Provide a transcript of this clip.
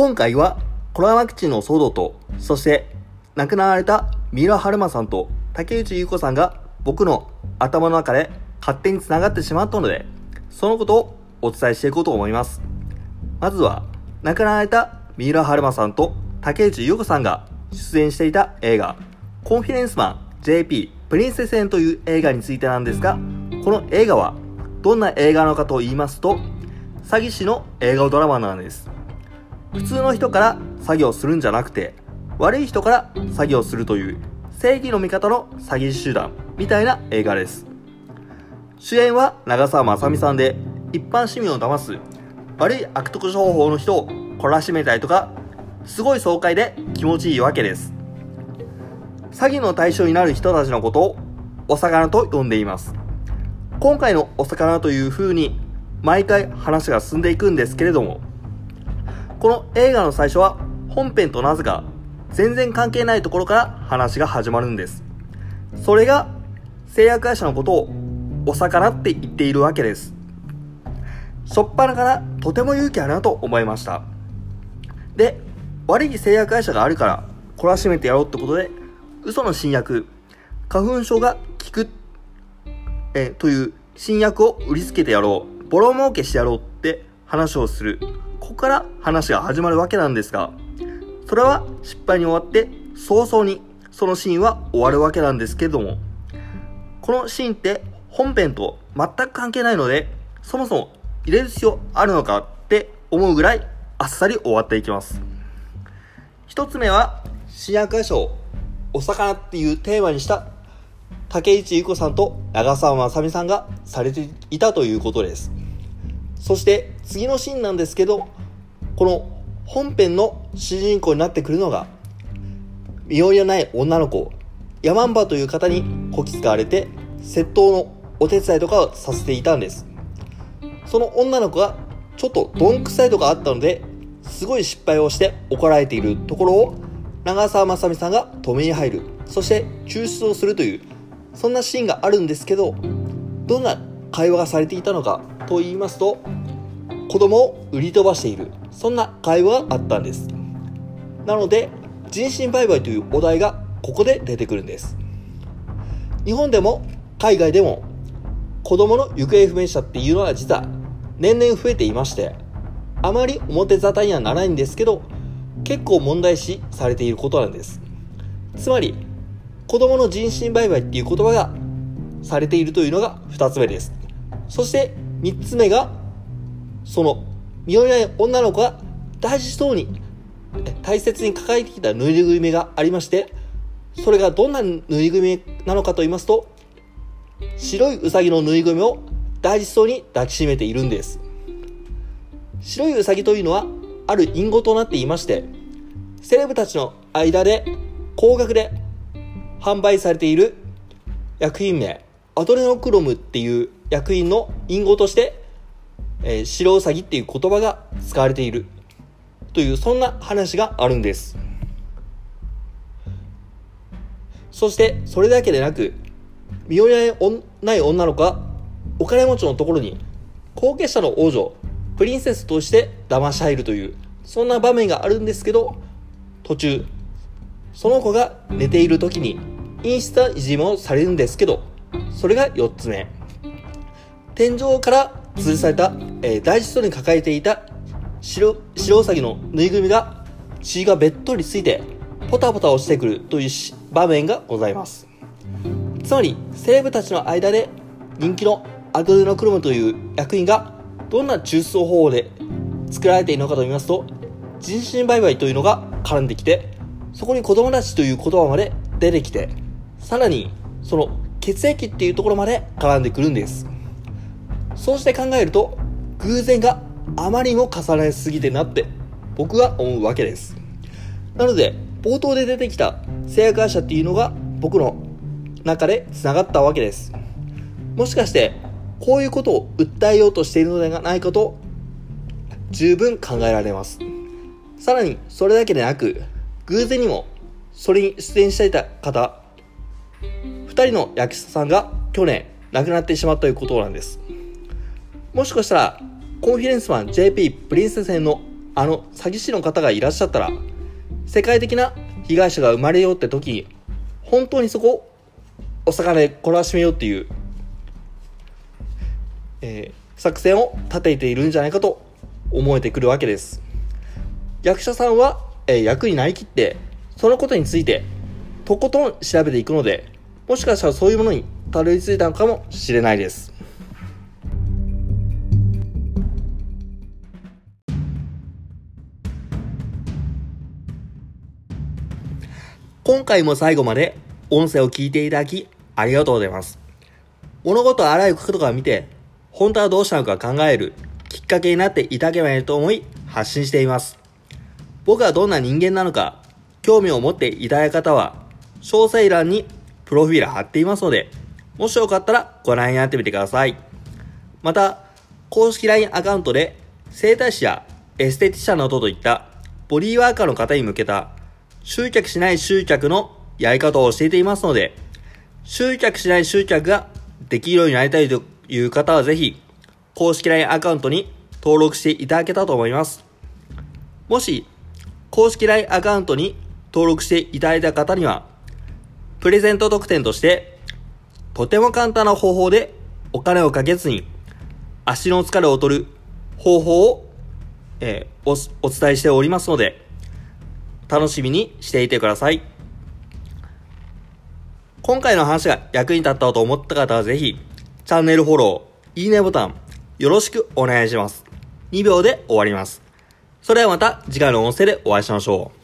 今回はコロナワクチンの騒動と、そして亡くなられた三浦春馬さんと竹内優子さんが僕の頭の中で勝手に繋がってしまったので、そのことをお伝えしていこうと思います。まずは、亡くなられた三浦春馬さんと竹内優子さんが出演していた映画、コンフィデンスマン JP プリンセス編という映画についてなんですが、この映画はどんな映画なのかと言いますと、詐欺師の映画ドラマなんです。普通の人から詐欺をするんじゃなくて、悪い人から詐欺をするという正義の味方の詐欺集団みたいな映画です。主演は長澤まさみさんで、一般市民を騙す悪い悪徳商法の人を懲らしめたりとか、すごい爽快で気持ちいいわけです。詐欺の対象になる人たちのことをお魚と呼んでいます。今回のお魚という風に毎回話が進んでいくんですけれども、この映画の最初は本編となぜか全然関係ないところから話が始まるんです。それが製薬会社のことをお魚って言っているわけです。しょっぱなからとても勇気あるなと思いました。で、悪い製薬会社があるから懲らしめてやろうってことで、嘘の新薬、花粉症が効く、えという新薬を売りつけてやろう、ボロ儲けしてやろうって話をする。ここから話が始まるわけなんですが、それは失敗に終わって早々にそのシーンは終わるわけなんですけども、このシーンって本編と全く関係ないので、そもそも入れる必要あるのかって思うぐらいあっさり終わっていきます。一つ目は、新薬会社をお魚っていうテーマにした竹内優子さんと長澤まさみさんがされていたということです。そして次のシーンなんですけど、この本編の主人公になってくるのが、身寄りのない女の子、ヤマンバという方にこき使われて、窃盗のお手伝いとかをさせていたんです。その女の子がちょっとどんくさいとかあったので、すごい失敗をして怒られているところを、長澤まさみさんが止めに入る、そして抽出をするという、そんなシーンがあるんですけど、どんな会話がされていたのかと言いますと、子供を売り飛ばしている、そんな会話があったんです。なので、人身売買というお題がここで出てくるんです。日本でも海外でも子供の行方不明者っていうのは実は年々増えていまして、あまり表沙汰にはならないんですけど、結構問題視されていることなんです。つまり、子供の人身売買っていう言葉がされているというのが2つ目です。そして3つ目が、その身寄りない女の子が大事そうに大切に抱えてきたぬいぐるみがありまして、それがどんなぬいぐるみなのかと言いますと、白いウサギのぬいぐるみを大事そうに抱きしめているんです。白いウサギというのはある隠語となっていまして、セレブたちの間で高額で販売されている薬品名、アドレノクロムっていう薬品の隠語として、えー白ウサギっていう言葉が使われているというそんな話があるんです。そしてそれだけでなく、身寄りない女の子がお金持ちのところに後継者の王女、プリンセスとして騙し入るという、そんな場面があるんですけど、途中、その子が寝ている時にインスタいじめをされるんですけど、それが4つ目。天井から吊るされた、えー大事そうに抱えていた白白ウサギのぬいぐるみが血がべっとりついてポタポタ落ちてくるという場面がございます。つまり、セレブたちの間で人気のアドレノクロムという薬品がどんな抽出方法で作られているのかと言いますと、人身売買というのが絡んできて、そこに子供たちという言葉まで出てきて、さらにその血液っていうところまで絡んでくるんです。そうして考えると、偶然があまりにも重なりすぎてなって僕は思うわけです。なので、冒頭で出てきた製薬会社っていうのが僕の中で繋がったわけです。もしかして、こういうことを訴えようとしているのではないかと、十分考えられます。さらに、それだけでなく、偶然にも、それに出演していた方、二人の役者さんが去年亡くなってしまったということなんです。もしかしたら、コンフィデンスマン JP プリンセス編のあの詐欺師の方がいらっしゃったら、世界的な被害者が生まれようって時に、本当にそこをお魚で懲らしめようっていう、えー、作戦を立てているんじゃないかと思えてくるわけです。役者さんは、えー、役になりきって、そのことについて、とことん調べていくので、もしかしたらそういうものにたどり着いたのかもしれないです。今回も最後まで音声を聞いていただきありがとうございます。物事をあらゆる角度から見て、本当はどうしたのか考えるきっかけになっていただければいいと思い発信しています。僕はどんな人間なのか、興味を持っていただいた方は、詳細欄にプロフィール貼っていますので、もしよかったらご覧になってみてください。また、公式 LINE アカウントで、整体師やエステティシャンなどといったボディーワーカーの方に向けた集客しない集客のやり方を教えていますので、集客しない集客ができるようになりたいという方はぜひ、公式 LINE アカウントに登録していただけたと思います。もし、公式 LINE アカウントに登録していただいた方には、プレゼント特典として、とても簡単な方法でお金をかけずに足の疲れを取る方法を、えー、おお伝えしておりますので、楽しみにしていてください。今回の話が役に立ったと思った方はぜひ、チャンネルフォロー、いいねボタン、よろしくお願いします。2秒で終わります。それではまた次回の音声でお会いしましょう。